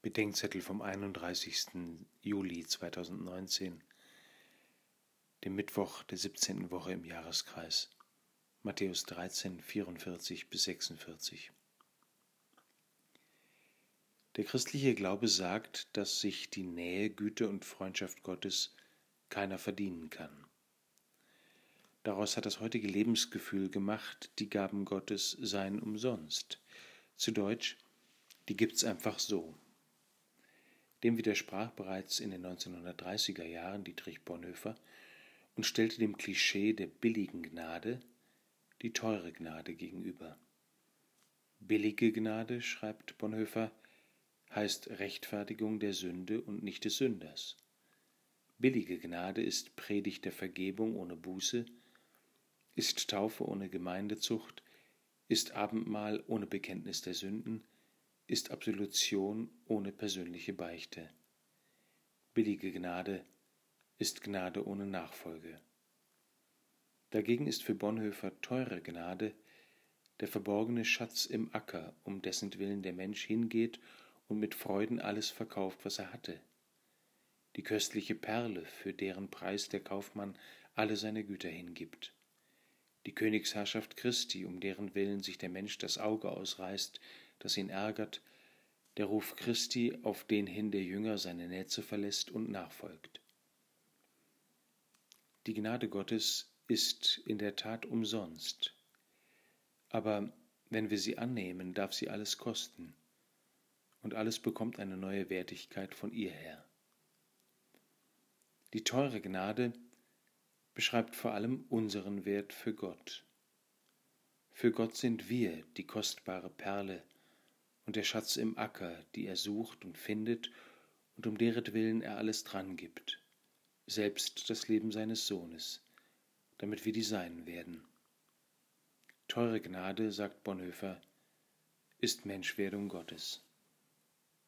Bedenkzettel vom 31. Juli 2019, dem Mittwoch der 17. Woche im Jahreskreis. Matthäus 13, 44 bis 46. Der christliche Glaube sagt, dass sich die Nähe, Güte und Freundschaft Gottes keiner verdienen kann. Daraus hat das heutige Lebensgefühl gemacht, die Gaben Gottes seien umsonst. Zu Deutsch, die gibt's einfach so. Dem widersprach bereits in den 1930er Jahren Dietrich Bonhoeffer und stellte dem Klischee der billigen Gnade die teure Gnade gegenüber. Billige Gnade, schreibt Bonhoeffer, heißt Rechtfertigung der Sünde und nicht des Sünders. Billige Gnade ist Predigt der Vergebung ohne Buße, ist Taufe ohne Gemeindezucht, ist Abendmahl ohne Bekenntnis der Sünden, ist Absolution ohne persönliche Beichte. Billige Gnade ist Gnade ohne Nachfolge. Dagegen ist für Bonhoeffer teure Gnade der verborgene Schatz im Acker, um dessen Willen der Mensch hingeht und mit Freuden alles verkauft, was er hatte. Die köstliche Perle, für deren Preis der Kaufmann alle seine Güter hingibt. Die Königsherrschaft Christi, um deren Willen sich der Mensch das Auge ausreißt, das ihn ärgert, der Ruf Christi, auf den hin der Jünger seine Netze verlässt und nachfolgt. Die Gnade Gottes ist in der Tat umsonst, aber wenn wir sie annehmen, darf sie alles kosten, und alles bekommt eine neue Wertigkeit von ihr her. Die teure Gnade beschreibt vor allem unseren Wert für Gott. Für Gott sind wir die kostbare Perle und der Schatz im Acker, die er sucht und findet und um deretwillen er alles dran gibt, selbst das Leben seines Sohnes, damit wir die Seinen werden. Teure Gnade, sagt Bonhoeffer, ist Menschwerdung Gottes.